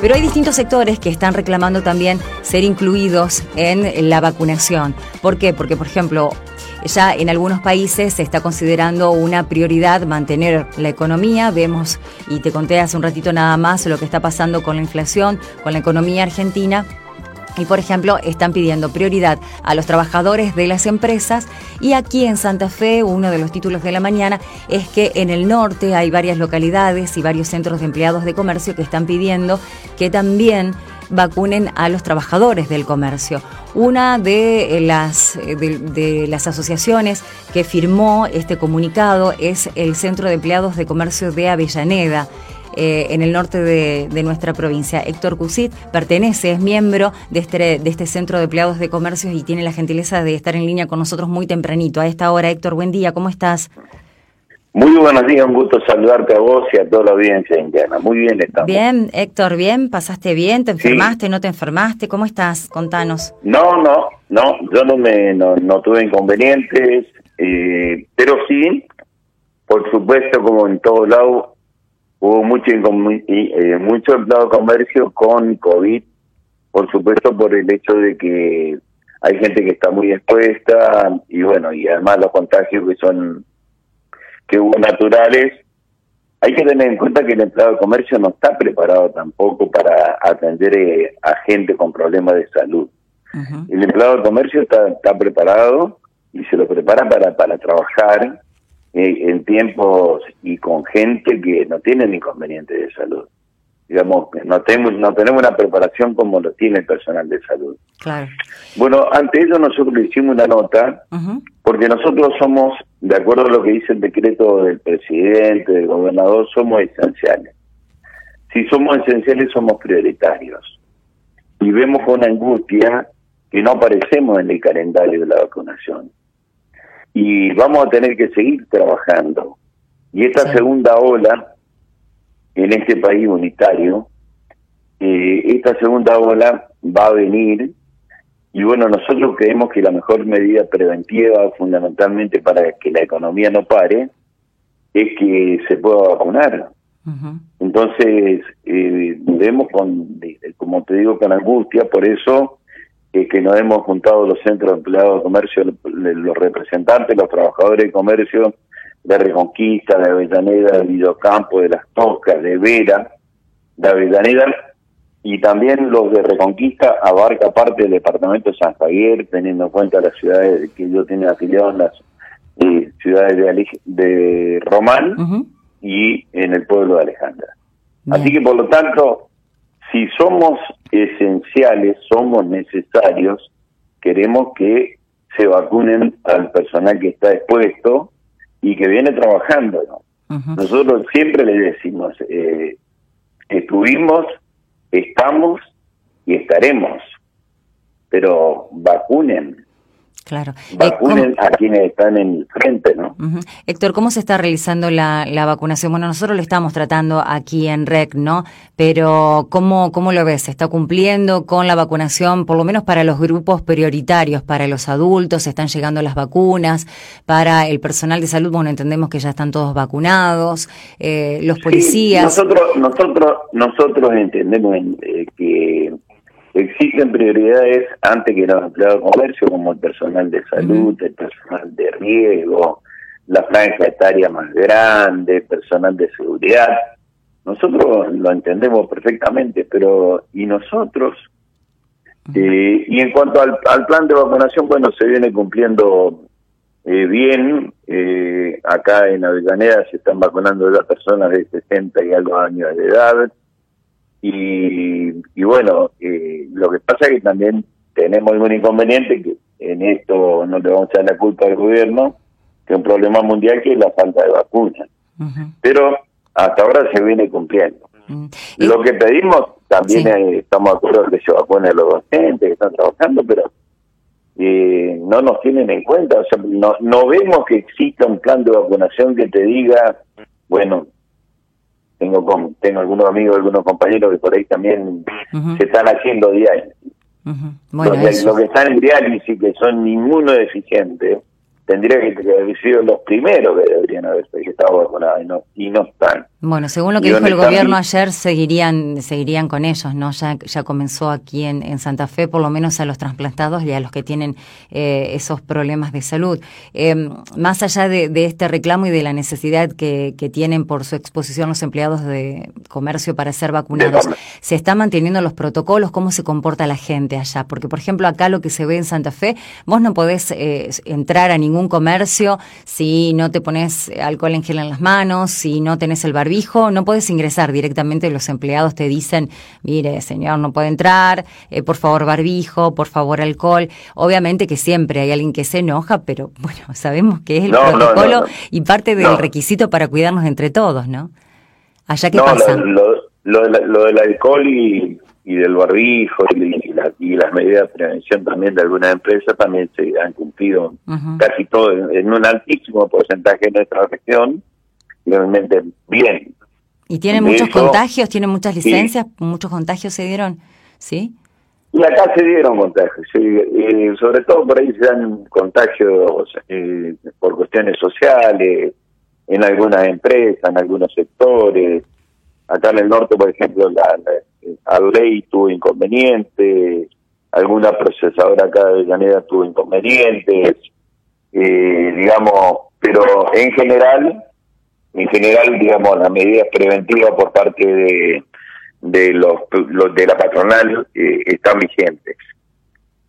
Pero hay distintos sectores que están reclamando también ser incluidos en la vacunación. ¿Por qué? Porque, por ejemplo, ya en algunos países se está considerando una prioridad mantener la economía. Vemos, y te conté hace un ratito nada más, lo que está pasando con la inflación, con la economía argentina. Y, por ejemplo, están pidiendo prioridad a los trabajadores de las empresas. Y aquí en Santa Fe, uno de los títulos de la mañana es que en el norte hay varias localidades y varios centros de empleados de comercio que están pidiendo que también vacunen a los trabajadores del comercio. Una de las, de, las asociaciones que firmó este comunicado es el Centro de Empleados de Comercio de Avellaneda. Eh, en el norte de, nuestra provincia. Héctor Cusit pertenece, es miembro de este, de este Centro de Empleados de Comercio y tiene la gentileza de estar en línea con nosotros muy tempranito. A esta hora, Héctor, buen día, ¿cómo estás? Muy buenos días, un gusto saludarte a vos y a toda la audiencia indiana. Muy bien estamos. Bien, Héctor, bien, pasaste bien, te enfermaste, no te enfermaste, ¿cómo estás? Contanos. No, no, no, yo no me no, tuve inconvenientes, eh, pero sí, por supuesto, como en todo lado, hubo mucho eh, mucho empleado de comercio con COVID, por supuesto por el hecho de que hay gente que está muy expuesta y bueno, y además los contagios que son que hubo naturales, hay que tener en cuenta que el empleado de comercio no está preparado tampoco para atender eh, a gente con problemas de salud. El empleado de comercio está, está preparado y se lo prepara para, para trabajar en tiempos y con gente que no tiene inconvenientes de salud digamos, no tenemos, no tenemos una preparación como lo tiene el personal de salud. Claro. Bueno, ante ello nosotros le hicimos una nota, porque nosotros somos, de acuerdo a lo que dice el decreto del presidente, del gobernador, somos esenciales. Si somos esenciales, somos prioritarios. Y vemos con angustia que no aparecemos en el calendario de la vacunación. Y vamos a tener que seguir trabajando. Y esta segunda ola en este país unitario. Eh, esta segunda ola va a venir y bueno, nosotros creemos que la mejor medida preventiva fundamentalmente para que la economía no pare es que se pueda vacunar. Entonces, eh, vemos con, como te digo, con angustia, por eso es que nos hemos juntado los centros de empleados de comercio, los representantes, los trabajadores de comercio, de Reconquista, de Avellaneda, de Videocampo, de Las Toscas, de Vera, de Avellaneda, y también los de Reconquista abarca parte del departamento de San Javier, teniendo en cuenta las ciudades que yo tengo afiliados en las eh, ciudades de, de Román y en el pueblo de Alejandra. Así que por lo tanto, si somos esenciales, somos necesarios, queremos que se vacunen al personal que está expuesto, y que viene trabajando. ¿no? Nosotros siempre le decimos, eh, estuvimos, estamos y estaremos, pero vacunen, Claro. Eh, Vacunen a quienes están en el frente, ¿no? Héctor, ¿cómo se está realizando la, la, vacunación? Bueno, nosotros lo estamos tratando aquí en REC, ¿no? Pero ¿cómo, ¿cómo lo ves? ¿Se está cumpliendo con la vacunación, por lo menos para los grupos prioritarios, para los adultos? ¿Están llegando las vacunas? Para el personal de salud, bueno, entendemos que ya están todos vacunados. Eh, los policías. nosotros, nosotros, nosotros entendemos eh, que Existen prioridades antes que los empleados de comercio, como el personal de salud, el personal de riego, la franja etaria más grande, el personal de seguridad. Nosotros lo entendemos perfectamente, pero ¿y nosotros? Eh, y en cuanto al, plan de vacunación, bueno, se viene cumpliendo eh, bien. Eh, acá en Avellaneda se están vacunando ya personas de 60 y algo años de edad. Y, y bueno, eh, lo que pasa es que también tenemos un inconveniente que en esto no le vamos a echar la culpa al gobierno, que es un problema mundial que es la falta de vacunas. Pero hasta ahora se viene cumpliendo. Mm. Lo que pedimos también estamos de acuerdo que se vacunen los docentes que están trabajando, pero eh, no nos tienen en cuenta. O sea, no, no vemos que exista un plan de vacunación que te diga, bueno, tengo con, tengo algunos amigos, algunos compañeros que por ahí también se están haciendo diálisis. bueno, lo que están en diálisis, que son inmunodeficientes, tendría que haber sido los primeros que deberían haber estado vacunados y no, y no están. Bueno, según lo que dijo el gobierno ayer, seguirían seguirían con ellos, ¿no? Ya, ya comenzó aquí en, en Santa Fe, por lo menos a los trasplantados y a los que tienen eh, esos problemas de salud. Eh, más allá de, de, este reclamo y de la necesidad que, que, tienen por su exposición los empleados de comercio para ser vacunados, ¿se están manteniendo los protocolos? ¿Cómo se comporta la gente allá? Porque, por ejemplo, acá lo que se ve en Santa Fe, vos no podés eh, entrar a ningún comercio si no te pones alcohol en gel en las manos, si no tenés el barrio no puedes ingresar directamente, los empleados te dicen, mire, señor, no puede entrar, eh, por favor barbijo, por favor alcohol. Obviamente que siempre hay alguien que se enoja, pero bueno, sabemos que es el protocolo y parte del requisito para cuidarnos entre todos, ¿no? Allá qué pasa. Lo, del alcohol y, del barbijo y, las medidas de prevención también de algunas empresas también se han cumplido casi todo en, un altísimo porcentaje de nuestra región realmente bien. ¿Y tienen muchos contagios? ¿Tienen muchas licencias? ¿Muchos contagios se dieron? ¿Sí? Y acá se dieron contagios, sí. sobre todo por ahí se dan contagios eh, por cuestiones sociales, en algunas empresas, en algunos sectores. Acá en el norte, por ejemplo, la, la ley tuvo inconvenientes, alguna procesadora acá de Llaneda tuvo inconvenientes, eh, digamos, pero en general en general, digamos, las medidas preventivas por parte de, de los, de la patronal eh, están vigentes.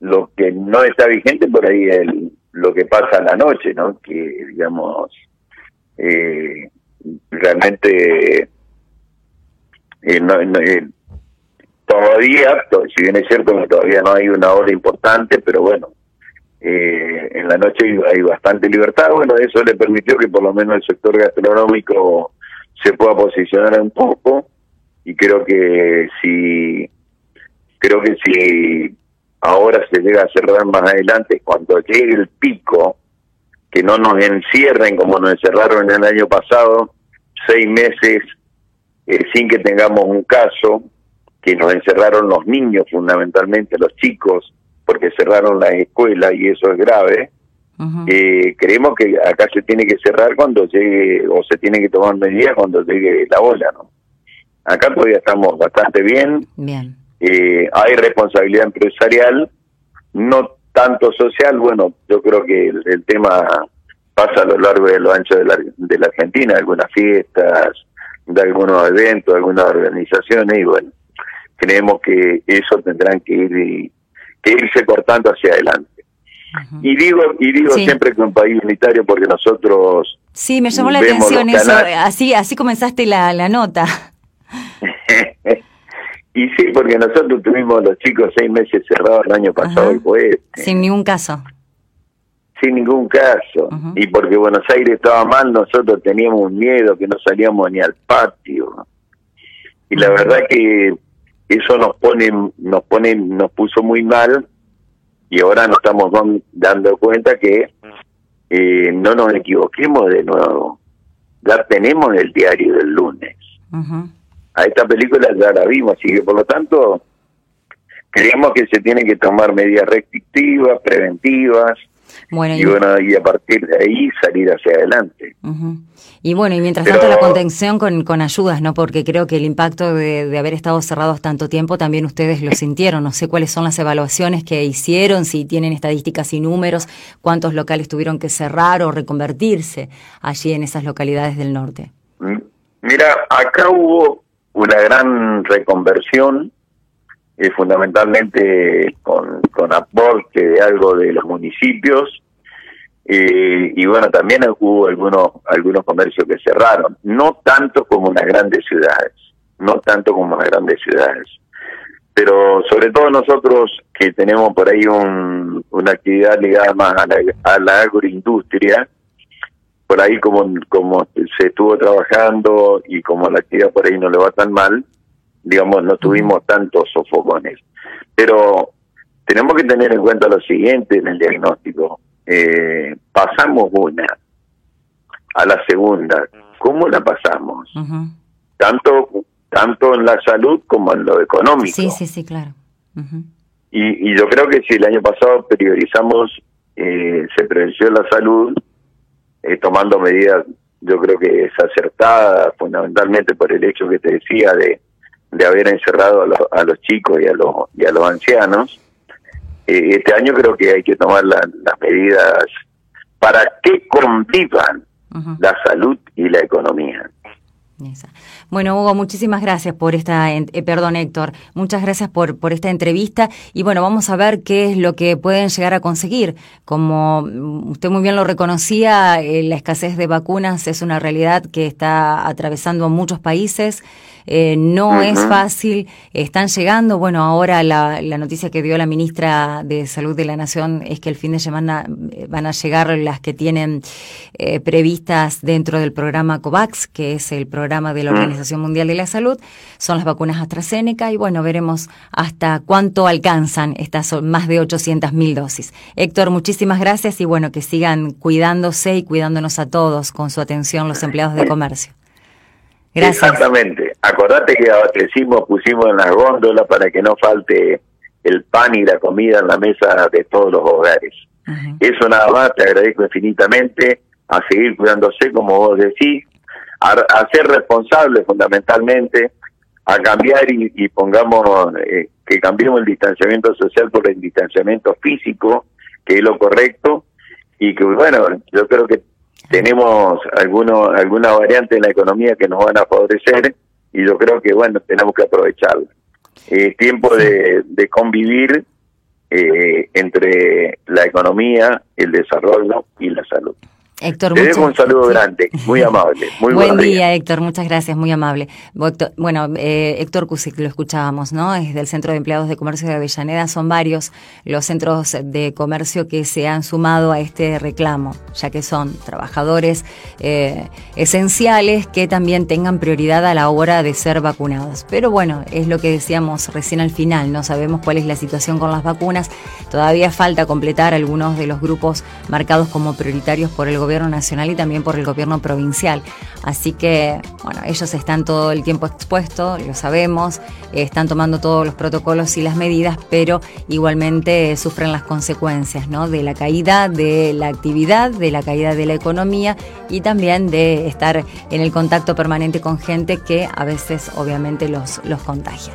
Lo que no está vigente por ahí es lo que pasa en la noche, ¿no? Que, digamos, eh, realmente eh, todavía, si bien es cierto que todavía no hay una hora importante, pero bueno, eh, en la noche hay bastante libertad, bueno, eso le permitió que por lo menos el sector gastronómico se pueda posicionar un poco. Y creo que si creo que si ahora se llega a cerrar más adelante cuando llegue el pico que no nos encierren como nos encerraron en el año pasado seis meses eh, sin que tengamos un caso que nos encerraron los niños fundamentalmente los chicos porque cerraron las escuelas y eso es grave. eh, creemos que acá se tiene que cerrar cuando llegue, o se tiene que tomar medidas cuando llegue la ola, ¿no? Acá todavía estamos bastante bien. Bien. Eh, hay responsabilidad empresarial, no tanto social. Bueno, yo creo que el, tema pasa a lo largo de lo ancho de la, de la Argentina, algunas fiestas, de algunos eventos, algunas organizaciones, y bueno, creemos que eso tendrán que ir que irse cortando hacia adelante. Y digo y digo siempre que un país unitario porque nosotros Sí, me llamó la atención eso, así así comenzaste la, la nota. y sí, porque nosotros tuvimos los chicos seis meses cerrados el año pasado y fue Sin ningún caso. Sin ningún caso. Y porque Buenos Aires estaba mal, nosotros teníamos un miedo que no salíamos ni al patio. Y la verdad que eso nos pone, nos pone, nos puso muy mal y ahora nos estamos dando cuenta que eh, no nos equivoquemos de nuevo. Ya tenemos el diario del lunes. A esta película ya la vimos, así que por lo tanto creemos que se tienen que tomar medidas restrictivas, preventivas, bueno, y, bueno, y a partir de ahí salir hacia adelante. Y bueno, y mientras tanto la contención con, con ayudas, ¿no? Porque creo que el impacto de, de, haber estado cerrados tanto tiempo también ustedes lo sintieron. No sé cuáles son las evaluaciones que hicieron, si tienen estadísticas y números, cuántos locales tuvieron que cerrar o reconvertirse allí en esas localidades del norte. Mira, acá hubo una gran reconversión eh, fundamentalmente con, con aporte de algo de los municipios. Eh, y bueno, también hubo algunos, algunos comercios que cerraron, no tanto como en las grandes ciudades, no tanto como en las grandes ciudades. Pero sobre todo nosotros que tenemos por ahí un, una actividad ligada más a la, a la agroindustria, por ahí como, como se estuvo trabajando y como la actividad por ahí no le va tan mal, digamos, no tuvimos tantos sofocones. Pero tenemos que tener en cuenta lo siguiente en el diagnóstico. Eh, pasamos una a la segunda. ¿Cómo la pasamos? Tanto tanto en la salud como en lo económico. Sí, sí, sí, claro. y, y yo creo que si el año pasado priorizamos, eh, se prevenció la salud, eh, tomando medidas yo creo que es acertada fundamentalmente por el hecho que te decía de, de haber encerrado a, los chicos y a los, y a los ancianos. Eh, este año creo que hay que tomar las medidas para que convivan la salud y la economía. Bueno, Hugo, muchísimas gracias por esta, eh, perdón Héctor, muchas gracias por, por esta entrevista y bueno, vamos a ver qué es lo que pueden llegar a conseguir. Como usted muy bien lo reconocía, eh, la escasez de vacunas es una realidad que está atravesando muchos países. Eh, no es fácil, están llegando, bueno, ahora la, la, noticia que dio la ministra de Salud de la Nación es que el fin de semana van a llegar las que tienen previstas dentro del programa COVAX, que es el programa de la Organización Mundial de la Salud, son las vacunas AstraZeneca y bueno, veremos hasta cuánto alcanzan estas más de 800 mil dosis. Héctor, muchísimas gracias y bueno, que sigan cuidándose y cuidándonos a todos con su atención los empleados de comercio. Exactamente. Acordate que abastecimos, pusimos en la góndola para que no falte el pan y la comida en la mesa de todos los hogares. Eso nada más, te agradezco infinitamente, a seguir cuidándose, como vos decís, a, ser responsable fundamentalmente, a cambiar y, pongamos, eh, que cambiemos el distanciamiento social por el distanciamiento físico, que es lo correcto, y que bueno, yo creo que tenemos alguno, alguna variante en la economía que nos van a favorecer y yo creo que, bueno, tenemos que aprovecharlo. Es tiempo de, de convivir eh, entre la economía, el desarrollo y la salud. Héctor, Te dejo un saludo grande, muy amable. Muy Buen día, Héctor, muchas gracias, muy amable. Bueno, eh, Héctor Cusic lo escuchábamos, ¿no? Es del Centro de Empleados de Comercio de Avellaneda. Son varios los centros de comercio que se han sumado a este reclamo, ya que son trabajadores eh, esenciales que también tengan prioridad a la hora de ser vacunados. Pero bueno, es lo que decíamos recién al final, no sabemos cuál es la situación con las vacunas. Todavía falta completar algunos de los grupos marcados como prioritarios por el gobierno nacional y también por el gobierno provincial. Así que, bueno, ellos están todo el tiempo expuestos, lo sabemos, están tomando todos los protocolos y las medidas, pero igualmente sufren las consecuencias, ¿no? De la caída de la actividad, de la caída de la economía y también de estar en el contacto permanente con gente que a veces obviamente los, los contagia.